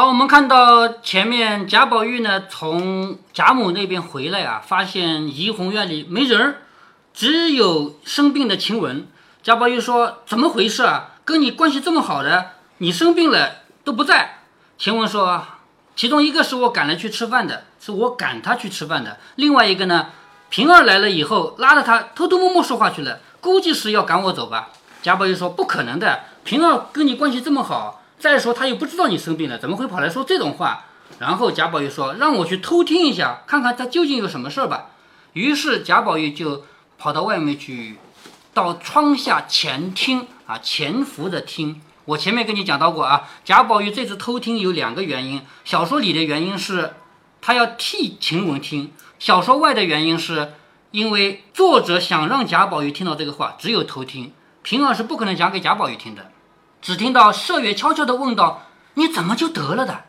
好，我们看到前面贾宝玉呢从贾母那边回来啊，发现怡红院里没人儿，只有生病的晴雯。贾宝玉说：“怎么回事啊？跟你关系这么好的，你生病了都不在。”晴雯说：“其中一个是我赶了去吃饭的，是我赶他去吃饭的；另外一个呢，平儿来了以后，拉着他偷偷摸摸说话去了，估计是要赶我走吧。”贾宝玉说：“不可能的，平儿跟你关系这么好。”再说他又不知道你生病了，怎么会跑来说这种话？然后贾宝玉说：“让我去偷听一下，看看他究竟有什么事儿吧。”于是贾宝玉就跑到外面去，到窗下潜听啊，潜伏着听。我前面跟你讲到过啊，贾宝玉这次偷听有两个原因。小说里的原因是他要替晴雯听，小说外的原因是因为作者想让贾宝玉听到这个话，只有偷听。平儿是不可能讲给贾宝玉听的。只听到麝月悄悄地问道：“你怎么就得了的？”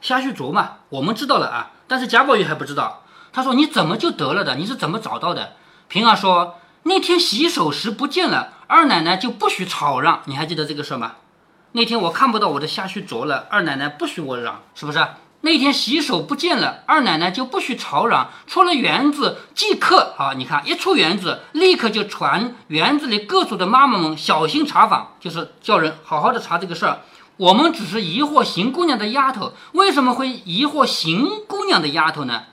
夏旭琢嘛，我们知道了啊，但是贾宝玉还不知道。他说：“你怎么就得了的？你是怎么找到的？”平儿说：“那天洗手时不见了，二奶奶就不许吵嚷。你还记得这个事吗？那天我看不到我的夏旭琢了，二奶奶不许我嚷，是不是？那天洗手不见了，二奶奶就不许吵嚷。出了园子即刻啊，你看一出园子，立刻就传园子里各处的妈妈们小心查访，就是叫人好好的查这个事儿。我们只是疑惑邢姑娘的丫头，为什么会疑惑邢姑娘的丫头呢？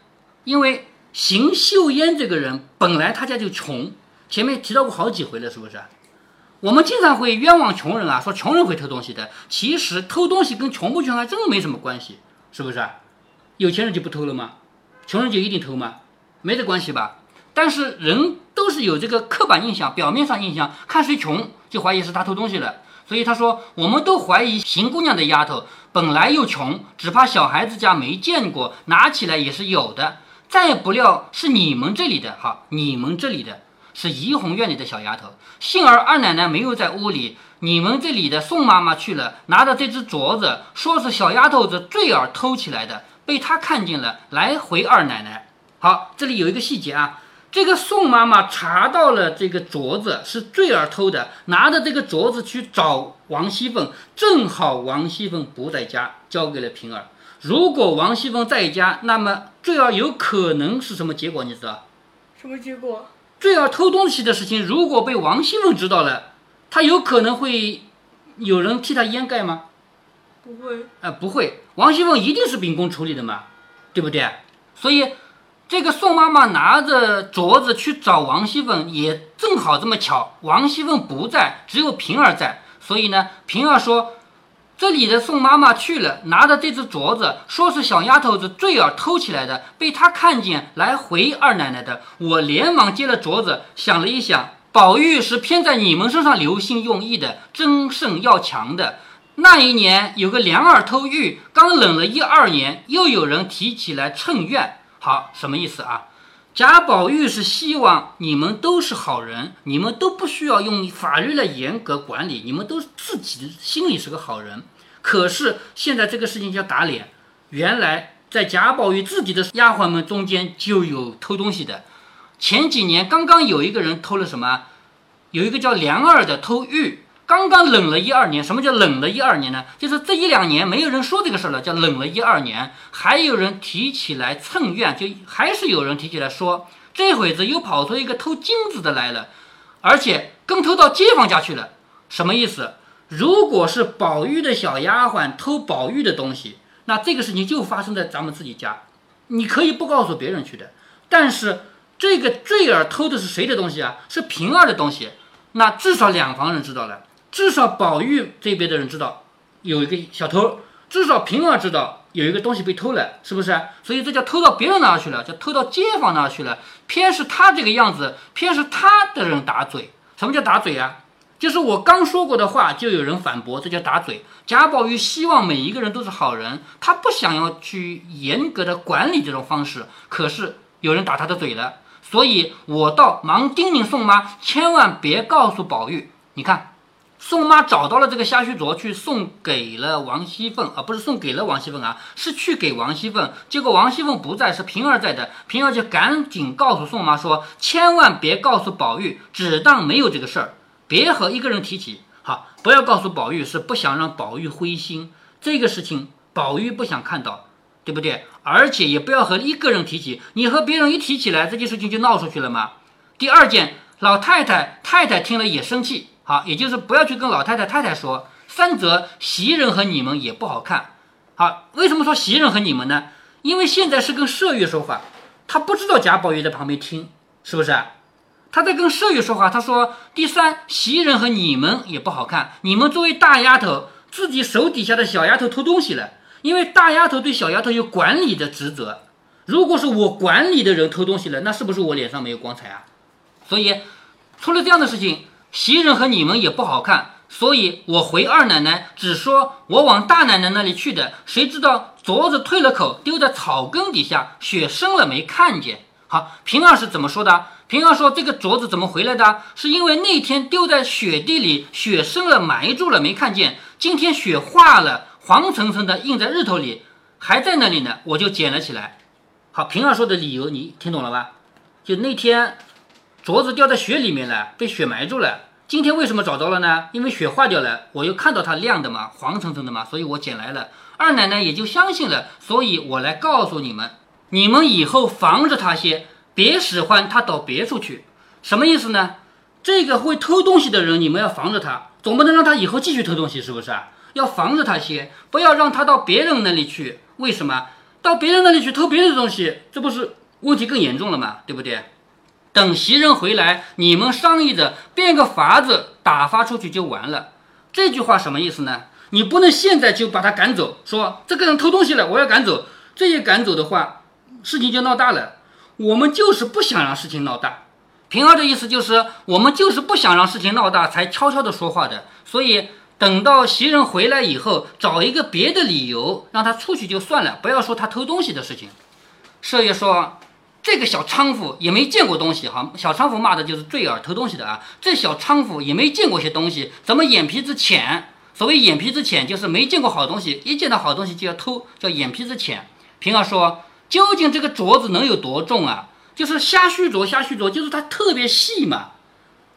因为邢秀烟这个人本来他家就穷，前面提到过好几回了，是不是？我们经常会冤枉穷人啊，说穷人会偷东西的，其实偷东西跟穷不穷还真没什么关系。是不是？有钱人就不偷了吗？穷人就一定偷吗？没这关系吧？但是人都是有这个刻板印象，表面上印象，看谁穷就怀疑是他偷东西了。所以他说，我们都怀疑邢姑娘的丫头本来又穷，只怕小孩子家没见过，拿起来也是有的。再不料是你们这里的哈，你们这里的是怡红院里的小丫头，幸而二奶奶没有在屋里。你们这里的宋妈妈去了，拿着这只镯子，说是小丫头子坠儿偷起来的，被她看见了，来回二奶奶。好，这里有一个细节啊，这个宋妈妈查到了这个镯子是坠儿偷的，拿着这个镯子去找王熙凤，正好王熙凤不在家，交给了平儿。如果王熙凤在家，那么坠儿有可能是什么结果？你知道？什么结果？坠儿偷东西的事情，如果被王熙凤知道了。他有可能会有人替他掩盖吗？不会，啊，不会。王熙凤一定是秉公处理的嘛，对不对？所以这个宋妈妈拿着镯子去找王熙凤，也正好这么巧，王熙凤不在，只有平儿在。所以呢，平儿说：“这里的宋妈妈去了，拿着这只镯子，说是小丫头子坠儿偷起来的，被她看见来回二奶奶的。”我连忙接了镯子，想了一想。宝玉是偏在你们身上留心用意的，争胜要强的。那一年有个梁儿偷玉，刚冷了一二年，又有人提起来趁怨。好，什么意思啊？贾宝玉是希望你们都是好人，你们都不需要用法律来严格管理，你们都自己心里是个好人。可是现在这个事情叫打脸，原来在贾宝玉自己的丫鬟们中间就有偷东西的。前几年刚刚有一个人偷了什么？有一个叫梁二的偷玉，刚刚冷了一二年。什么叫冷了一二年呢？就是这一两年没有人说这个事儿了，叫冷了一二年。还有人提起来蹭怨，就还是有人提起来说，这会子又跑出一个偷金子的来了，而且更偷到街坊家去了。什么意思？如果是宝玉的小丫鬟偷宝玉的东西，那这个事情就发生在咱们自己家，你可以不告诉别人去的，但是。这个坠儿偷的是谁的东西啊？是平儿的东西。那至少两房人知道了，至少宝玉这边的人知道有一个小偷，至少平儿知道有一个东西被偷了，是不是？所以这叫偷到别人那去了，叫偷到街坊那去了。偏是他这个样子，偏是他的人打嘴。什么叫打嘴啊？就是我刚说过的话，就有人反驳，这叫打嘴。贾宝玉希望每一个人都是好人，他不想要去严格的管理这种方式，可是有人打他的嘴了。所以我倒忙叮咛宋妈，千万别告诉宝玉。你看，宋妈找到了这个虾须镯，去送给了王熙凤，啊不是送给了王熙凤啊，是去给王熙凤。结果王熙凤不在，是平儿在的。平儿就赶紧告诉宋妈说，千万别告诉宝玉，只当没有这个事儿，别和一个人提起。好，不要告诉宝玉，是不想让宝玉灰心。这个事情宝玉不想看到，对不对？而且也不要和一个人提起，你和别人一提起来，这件事情就闹出去了嘛。第二件，老太太、太太听了也生气，好，也就是不要去跟老太太、太太说。三则袭人和你们也不好看，好，为什么说袭人和你们呢？因为现在是跟麝月说话，他不知道贾宝玉在旁边听，是不是？他在跟舍友说话，他说：第三，袭人和你们也不好看，你们作为大丫头，自己手底下的小丫头偷东西了，因为大丫头对小丫头有管理的职责，如果是我管理的人偷东西了，那是不是我脸上没有光彩啊？所以出了这样的事情，袭人和你们也不好看。所以我回二奶奶，只说我往大奶奶那里去的，谁知道镯子退了口，丢在草根底下，雪深了没看见。好，平儿是怎么说的？平儿说这个镯子怎么回来的？是因为那天丢在雪地里，雪深了埋住了没看见。今天雪化了，黄澄澄的映在日头里，还在那里呢，我就捡了起来。好，平儿说的理由你听懂了吧？就那天镯子掉在雪里面了，被雪埋住了。今天为什么找着了呢？因为雪化掉了，我又看到它亮的嘛，黄澄澄的嘛，所以我捡来了。二奶奶也就相信了，所以我来告诉你们，你们以后防着他些，别使唤他到别处去。什么意思呢？这个会偷东西的人，你们要防着他，总不能让他以后继续偷东西，是不是啊？要防着他些，不要让他到别人那里去。为什么？到别人那里去偷别人的东西，这不是问题更严重了吗？对不对？等袭人回来，你们商议着变个法子打发出去就完了。这句话什么意思呢？你不能现在就把他赶走，说这个人偷东西了，我要赶走。这一赶走的话，事情就闹大了。我们就是不想让事情闹大。平儿的意思就是，我们就是不想让事情闹大，才悄悄的说话的。所以等到袭人回来以后，找一个别的理由让他出去就算了，不要说他偷东西的事情。麝月说。这个小娼妇也没见过东西哈，小娼妇骂的就是坠儿偷东西的啊。这小娼妇也没见过些东西，怎么眼皮子浅？所谓眼皮子浅，就是没见过好东西，一见到好东西就要偷，叫眼皮子浅。平儿说：“究竟这个镯子能有多重啊？就是虾须镯，虾须镯就是它特别细嘛。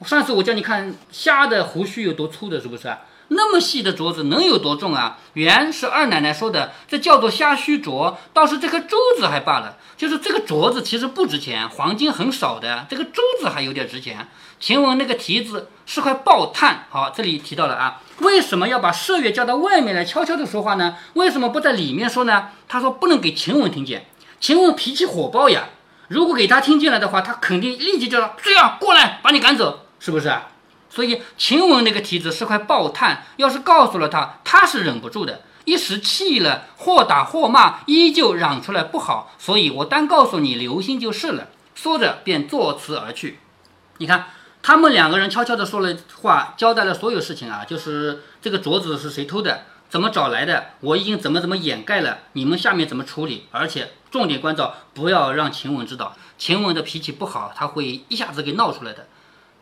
上次我叫你看虾的胡须有多粗的，是不是？”那么细的镯子能有多重啊？原是二奶奶说的，这叫做虾须镯，倒是这颗珠子还罢了。就是这个镯子其实不值钱，黄金很少的，这个珠子还有点值钱。晴雯那个蹄子是块爆炭，好，这里提到了啊，为什么要把麝月叫到外面来悄悄的说话呢？为什么不在里面说呢？他说不能给晴雯听见，晴雯脾气火爆呀，如果给他听见了的话，他肯定立即叫他这样过来把你赶走，是不是？所以晴雯那个蹄子是块爆炭，要是告诉了他，他是忍不住的，一时气了，或打或骂，依旧嚷出来不好。所以我单告诉你，留心就是了。说着便作辞而去。你看，他们两个人悄悄地说了话，交代了所有事情啊，就是这个镯子是谁偷的，怎么找来的，我已经怎么怎么掩盖了，你们下面怎么处理？而且重点关照，不要让晴雯知道。晴雯的脾气不好，他会一下子给闹出来的。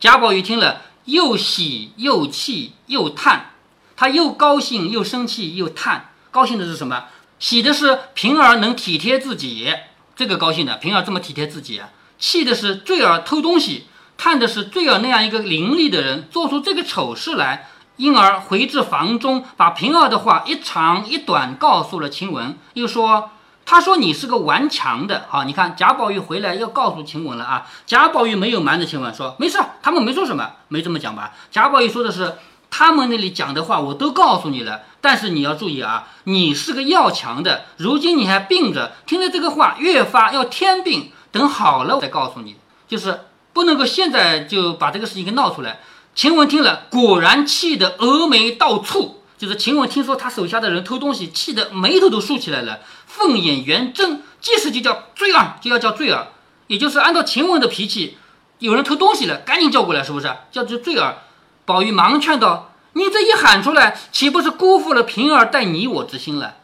贾宝玉听了。又喜又气又叹，他又高兴又生气又叹。高兴的是什么？喜的是平儿能体贴自己，这个高兴的。平儿这么体贴自己啊。气的是坠儿偷东西，叹的是坠儿那样一个伶俐的人做出这个丑事来。因而回至房中，把平儿的话一长一短告诉了晴雯，又说。他说你是个顽强的，好，你看贾宝玉回来要告诉晴雯了啊。贾宝玉没有瞒着晴雯说没事，他们没说什么，没这么讲吧？贾宝玉说的是他们那里讲的话我都告诉你了，但是你要注意啊，你是个要强的，如今你还病着，听了这个话越发要添病，等好了我再告诉你，就是不能够现在就把这个事情给闹出来。晴雯听了果然气得峨眉倒蹙。就是晴雯听说他手下的人偷东西，气得眉头都竖起来了，凤眼圆睁，即时就叫坠儿，就要叫坠儿，也就是按照晴雯的脾气，有人偷东西了，赶紧叫过来，是不是？叫做坠儿。宝玉忙劝道：“你这一喊出来，岂不是辜负了平儿待你我之心了？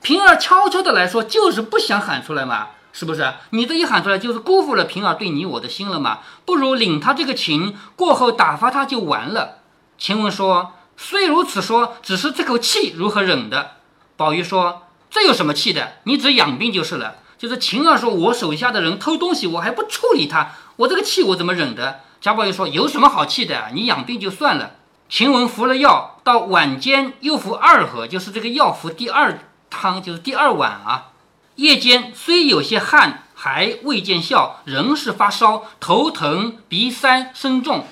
平儿悄悄的来说，就是不想喊出来嘛，是不是？你这一喊出来，就是辜负了平儿对你我的心了嘛？不如领他这个情，过后打发他就完了。”晴雯说。虽如此说，只是这口气如何忍的？宝玉说：“这有什么气的？你只养病就是了。”就是晴儿说：“我手下的人偷东西，我还不处理他，我这个气我怎么忍的？”贾宝玉说：“有什么好气的？你养病就算了。”晴雯服了药，到晚间又服二盒，就是这个药服第二汤，就是第二碗啊。夜间虽有些汗，还未见效，仍是发烧、头疼、鼻塞身重。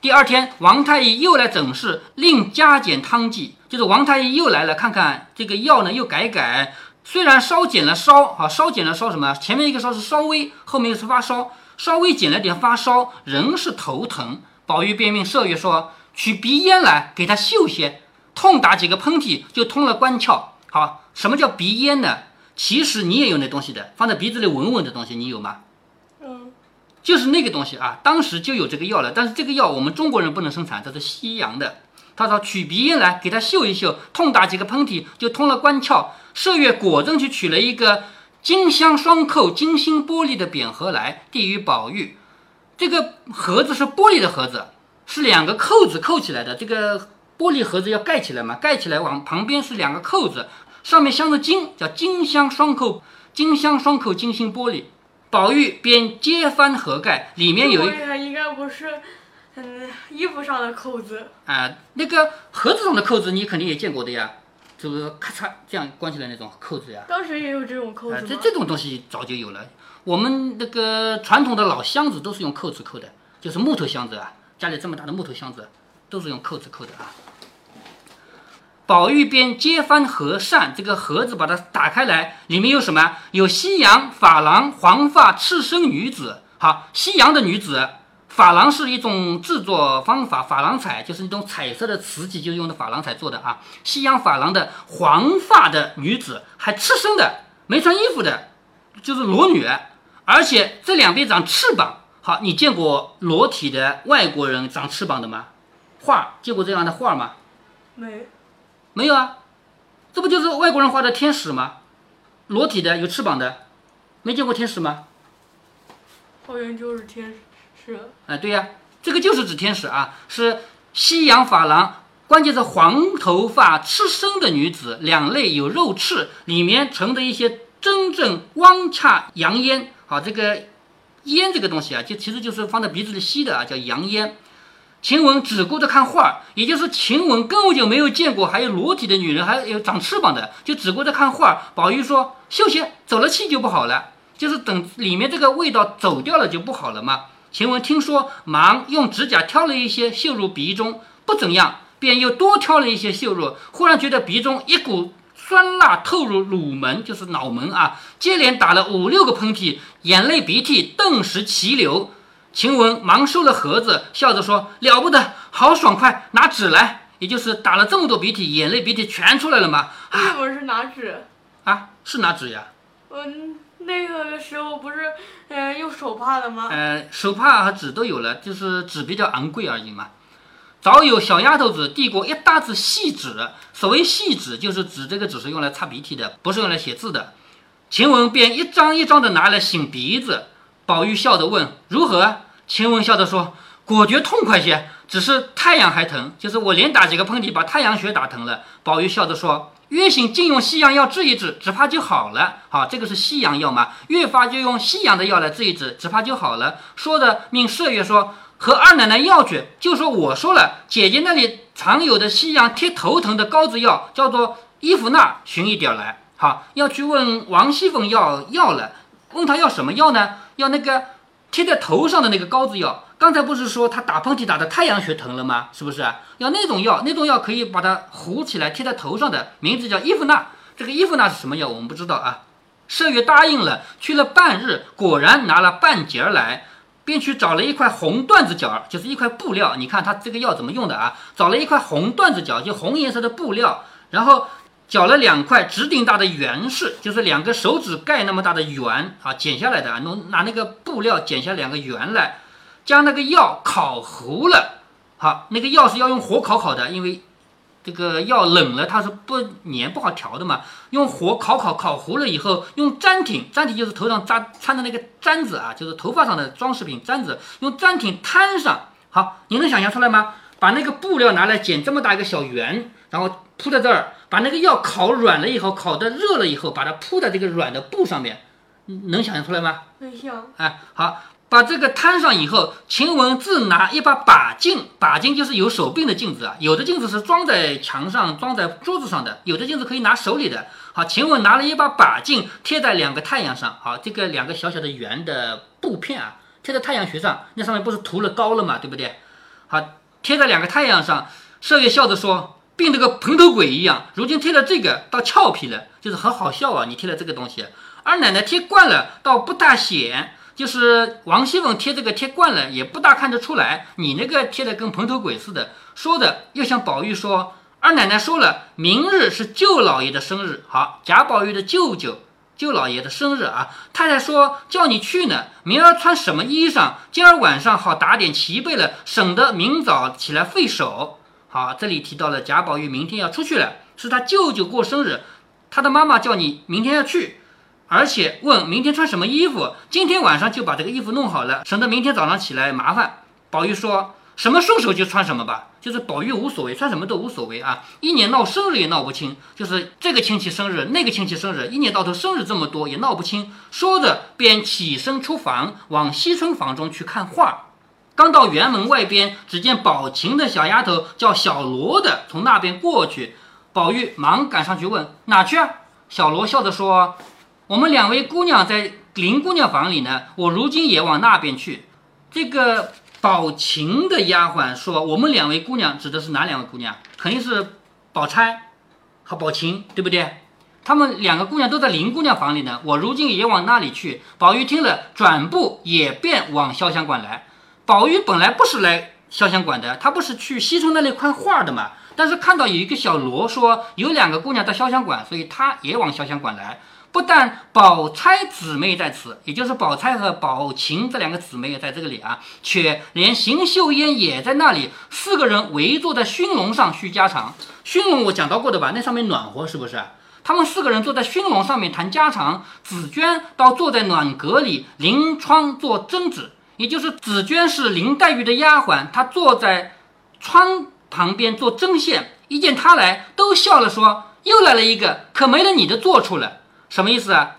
第二天，王太医又来诊视，另加减汤剂。就是王太医又来了，看看这个药呢，又改改。虽然稍减了烧，啊，稍减了烧什么？前面一个烧是稍微，后面又是发烧，稍微减了点发烧，仍是头疼。宝玉便命麝月说：“取鼻烟来，给他嗅些，痛打几个喷嚏，就通了关窍。”好，什么叫鼻烟呢？其实你也有那东西的，放在鼻子里闻闻的东西，你有吗？嗯，就是那个东西啊，当时就有这个药了，但是这个药我们中国人不能生产，这是西洋的。他说取鼻烟来给他嗅一嗅，痛打几个喷嚏就通了关窍。麝月果真去取了一个金镶双扣金星玻璃的扁盒来，递与宝玉。这个盒子是玻璃的盒子，是两个扣子扣起来的。这个玻璃盒子要盖起来嘛，盖起来往旁边是两个扣子。上面镶着金，叫金镶双扣，金镶双扣金星玻璃。宝玉边揭翻盒盖，里面有一应该不是，嗯，衣服上的扣子啊，那个盒子上的扣子你肯定也见过的呀，就是咔嚓这样关起来那种扣子呀。当时也有这种扣子啊，这这种东西早就有了。我们那个传统的老箱子都是用扣子扣的，就是木头箱子啊，家里这么大的木头箱子都是用扣子扣的啊。宝玉便揭翻盒扇，这个盒子把它打开来，里面有什么？有西洋珐琅黄发赤身女子。好，西洋的女子，珐琅是一种制作方法，珐琅彩就是那种彩色的瓷器，就是用的珐琅彩做的啊。西洋珐琅的黄发的女子，还赤身的，没穿衣服的，就是裸女，而且这两边长翅膀。好，你见过裸体的外国人长翅膀的吗？画见过这样的画吗？没。没有啊，这不就是外国人画的天使吗？裸体的，有翅膀的，没见过天使吗？好像就是天使。哎，对呀，这个就是指天使啊，是西洋珐琅，关键是黄头发、赤身的女子，两肋有肉翅，里面盛着一些真正汪洽洋烟。好，这个烟这个东西啊，就其实就是放在鼻子里吸的啊，叫洋烟。晴雯只顾着看画，也就是晴雯根本就没有见过还有裸体的女人，还有长翅膀的，就只顾着看画。宝玉说：“休息，走了气就不好了，就是等里面这个味道走掉了就不好了嘛。”晴雯听说，忙用指甲挑了一些嗅入鼻中，不怎样，便又多挑了一些嗅入。忽然觉得鼻中一股酸辣透入乳门，就是脑门啊，接连打了五六个喷嚏，眼泪鼻涕顿时齐流。晴雯忙收了盒子，笑着说：“了不得，好爽快！拿纸来，也就是打了这么多鼻涕，眼泪鼻涕全出来了嘛。”啊，不是拿纸啊，是拿纸呀。嗯，那个时候不是，呃，用手帕的吗？呃，手帕和纸都有了，就是纸比较昂贵而已嘛。早有小丫头子递过一大子细纸，所谓细纸，就是指这个纸是用来擦鼻涕的，不是用来写字的。晴雯便一张一张的拿来擤鼻子。宝玉笑着问：“如何？”晴雯笑着说：“果觉痛快些，只是太阳还疼，就是我连打几个喷嚏，把太阳穴打疼了。”宝玉笑着说：“越醒尽用西洋药治一治，只怕就好了。好，这个是西洋药嘛？越发就用西洋的药来治一治，只怕就好了。”说着，命麝月说：“和二奶奶要去，就说我说了，姐姐那里常有的西洋贴头疼的膏子药，叫做伊芙娜，寻一点来。好，要去问王熙凤要药了，问她要什么药呢？”要那个贴在头上的那个膏子药，刚才不是说他打喷嚏打的太阳穴疼了吗？是不是？要那种药，那种药可以把它糊起来贴在头上的，名字叫伊芙娜。这个伊芙娜是什么药？我们不知道啊。麝月答应了，去了半日，果然拿了半截儿来，便去找了一块红缎子角，就是一块布料。你看他这个药怎么用的啊？找了一块红缎子角，就红颜色的布料，然后。绞了两块指顶大的圆式，就是两个手指盖那么大的圆啊，剪下来的啊，弄拿那个布料剪下两个圆来，将那个药烤糊了。好，那个药是要用火烤烤的，因为这个药冷了它是不粘不好调的嘛。用火烤烤烤糊了以后，用粘挺，粘挺就是头上扎穿的那个簪子啊，就是头发上的装饰品簪子，用粘挺摊上。好，你能想象出来吗？把那个布料拿来剪这么大一个小圆，然后铺在这儿。把那个药烤软了以后，烤的热了以后，把它铺在这个软的布上面，能想象出来吗？能想。哎，好，把这个摊上以后，晴雯自拿一把把镜，把镜就是有手柄的镜子啊，有的镜子是装在墙上、装在桌子上的，有的镜子可以拿手里的。好，晴雯拿了一把把镜贴在两个太阳上。好，这个两个小小的圆的布片啊，贴在太阳穴上，那上面不是涂了膏了嘛，对不对？好，贴在两个太阳上。麝月笑着说：“病得个蓬头鬼一样，如今贴了这个，倒俏皮了，就是很好笑啊。你贴了这个东西，二奶奶贴惯了，倒不大显。就是王熙凤贴这个贴惯了，也不大看得出来。你那个贴的跟蓬头鬼似的。”说的又像宝玉说。二奶奶说了，明日是舅老爷的生日。好，贾宝玉的舅舅，舅老爷的生日啊。太太说叫你去呢，明儿穿什么衣裳？今儿晚上好打点齐备了，省得明早起来费手。好，这里提到了贾宝玉明天要出去了，是他舅舅过生日，他的妈妈叫你明天要去，而且问明天穿什么衣服，今天晚上就把这个衣服弄好了，省得明天早上起来麻烦。宝玉说。什么顺手就穿什么吧，就是宝玉无所谓，穿什么都无所谓啊。一年闹生日也闹不清，就是这个亲戚生日，那个亲戚生日，一年到头生日这么多也闹不清。说着便起身出房，往惜春房中去看画。刚到园门外边，只见宝琴的小丫头叫小罗的从那边过去，宝玉忙赶上去问哪去啊？小罗笑着说：“我们两位姑娘在林姑娘房里呢，我如今也往那边去。”这个。宝琴的丫鬟说：“我们两位姑娘指的是哪两位姑娘？肯定是宝钗和宝琴，对不对？她们两个姑娘都在林姑娘房里呢。我如今也往那里去。”宝玉听了，转步也便往潇湘馆来。宝玉本来不是来潇湘馆的，他不是去西村那里看画的嘛。但是看到有一个小罗说有两个姑娘在潇湘馆，所以他也往潇湘馆来。不但宝钗姊妹在此，也就是宝钗和宝琴这两个姊妹也在这个里啊，却连邢岫烟也在那里，四个人围坐在熏笼上叙家常。熏笼我讲到过的吧？那上面暖和，是不是？他们四个人坐在熏笼上面谈家常。紫娟倒坐在暖阁里临窗做针子，也就是紫娟是林黛玉的丫鬟，她坐在窗旁边做针线。一见她来，都笑了，说：“又来了一个，可没了你的坐处了。”什么意思啊？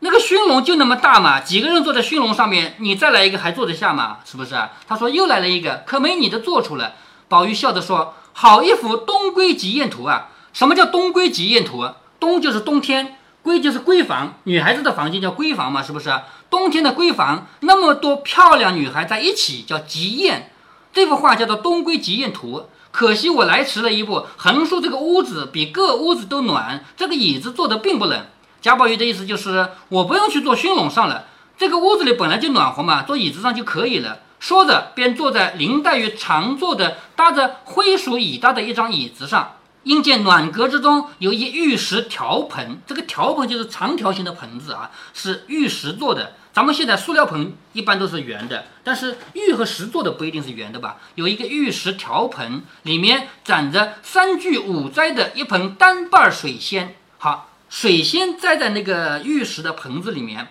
那个熏笼就那么大嘛，几个人坐在熏笼上面，你再来一个还坐得下吗？是不是啊？他说又来了一个，可没你的坐处了。宝玉笑着说：“好一幅东归极艳图啊！什么叫东归极艳图？东就是冬天，闺就是闺房，女孩子的房间叫闺房嘛，是不是？冬天的闺房，那么多漂亮女孩在一起叫极艳。这幅画叫做东归极艳图。可惜我来迟了一步，横竖这个屋子比各屋子都暖，这个椅子坐的并不冷。”贾宝玉的意思就是，我不用去坐熏笼上了，这个屋子里本来就暖和嘛，坐椅子上就可以了。说着，便坐在林黛玉常坐的搭着灰鼠椅搭的一张椅子上。因见暖阁之中有一玉石条盆，这个条盆就是长条形的盆子啊，是玉石做的。咱们现在塑料盆一般都是圆的，但是玉和石做的不一定是圆的吧？有一个玉石条盆，里面攒着三聚五栽的一盆单瓣水仙。好。水仙栽在那个玉石的盆子里面，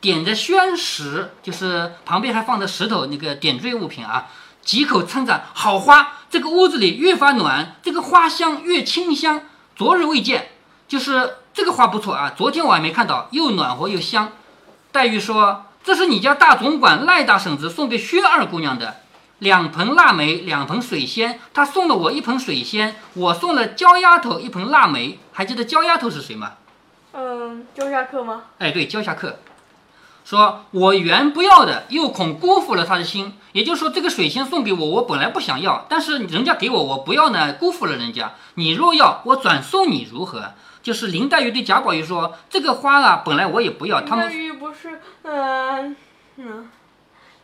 点着宣石，就是旁边还放着石头那个点缀物品啊。几口称赞好花，这个屋子里越发暖，这个花香越清香。昨日未见，就是这个花不错啊。昨天我还没看到，又暖和又香。黛玉说：“这是你家大总管赖大婶子送给薛二姑娘的。”两盆腊梅，两盆水仙，她送了我一盆水仙，我送了焦丫头一盆腊梅。还记得焦丫头是谁吗？嗯，焦下客吗？哎，对，焦下客。说我原不要的，又恐辜负了他的心。也就是说，这个水仙送给我，我本来不想要，但是人家给我，我不要呢，辜负了人家。你若要，我转送你如何？就是林黛玉对贾宝玉说：“这个花啊，本来我也不要。”他们黛玉不是，嗯嗯，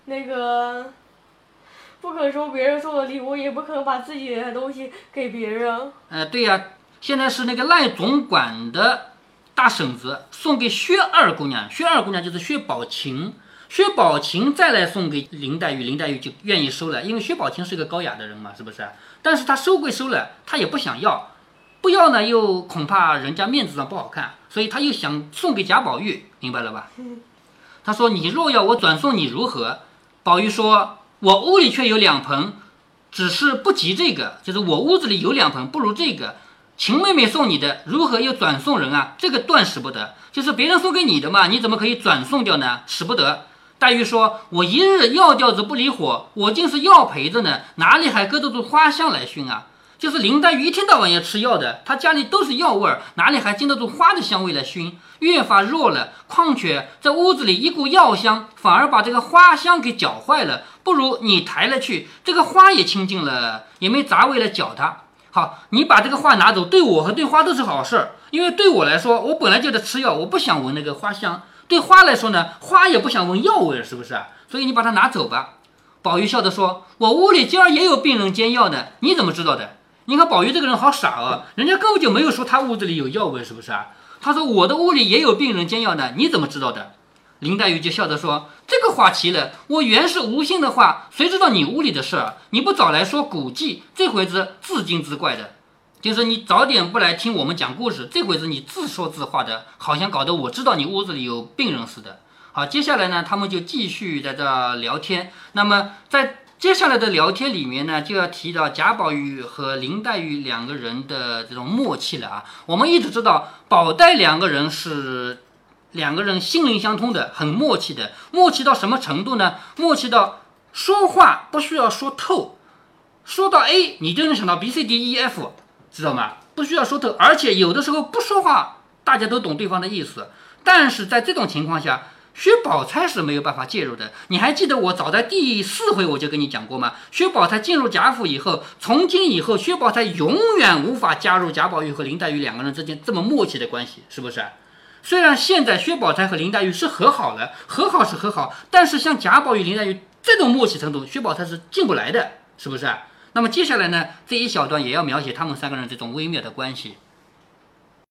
那个。不肯收别人送的礼物，也不肯把自己的东西给别人。呃，对呀，现在是那个赖总管的大婶子送给薛二姑娘，薛二姑娘就是薛宝琴，薛宝琴再来送给林黛玉，林黛玉就愿意收了，因为薛宝琴是个高雅的人嘛，是不是？但是她收归收了，她也不想要，不要呢又恐怕人家面子上不好看，所以他又想送给贾宝玉，明白了吧？他说：“你若要我转送你如何？”宝玉说。我屋里却有两盆，只是不及这个。就是我屋子里有两盆，不如这个。秦妹妹送你的，如何又转送人啊？这个断使不得。就是别人送给你的嘛，你怎么可以转送掉呢？使不得。黛玉说：“我一日药吊子不离火，我竟是药陪着呢，哪里还搁得住花香来熏啊？”就是林黛玉一天到晚要吃药的，她家里都是药味儿，哪里还经得住花的香味来熏？越发弱了。况且这屋子里一股药香，反而把这个花香给搅坏了。不如你抬了去，这个花也清净了，也没杂味来搅它。好，你把这个花拿走，对我和对花都是好事儿。因为对我来说，我本来就在吃药，我不想闻那个花香。对花来说呢，花也不想闻药味，是不是？所以你把它拿走吧。宝玉笑着说：“我屋里今儿也有病人煎药的，你怎么知道的？”你看宝玉这个人好傻啊，人家根本就没有说他屋子里有药味，是不是啊？他说我的屋里也有病人煎药呢，你怎么知道的？林黛玉就笑着说：“这个话奇了，我原是无心的话，谁知道你屋里的事儿？你不早来说古迹，这回子自惊自怪的，就是你早点不来听我们讲故事，这回子你自说自话的，好像搞得我知道你屋子里有病人似的。”好，接下来呢，他们就继续在这聊天。那么在接下来的聊天里面呢，就要提到贾宝玉和林黛玉两个人的这种默契了啊。我们一直知道宝黛两个人是两个人心灵相通的，很默契的。默契到什么程度呢？默契到说话不需要说透，说到 A 你就能想到 B、C、D、E、F，知道吗？不需要说透，而且有的时候不说话，大家都懂对方的意思。但是在这种情况下，薛宝钗是没有办法介入的。你还记得我早在第四回我就跟你讲过吗？薛宝钗进入贾府以后，从今以后，薛宝钗永远无法加入贾宝玉和林黛玉两个人之间这么默契的关系，是不是？虽然现在薛宝钗和林黛玉是和好了，和好是和好，但是像贾宝玉、林黛玉这种默契程度，薛宝钗是进不来的，是不是？那么接下来呢，这一小段也要描写他们三个人这种微妙的关系。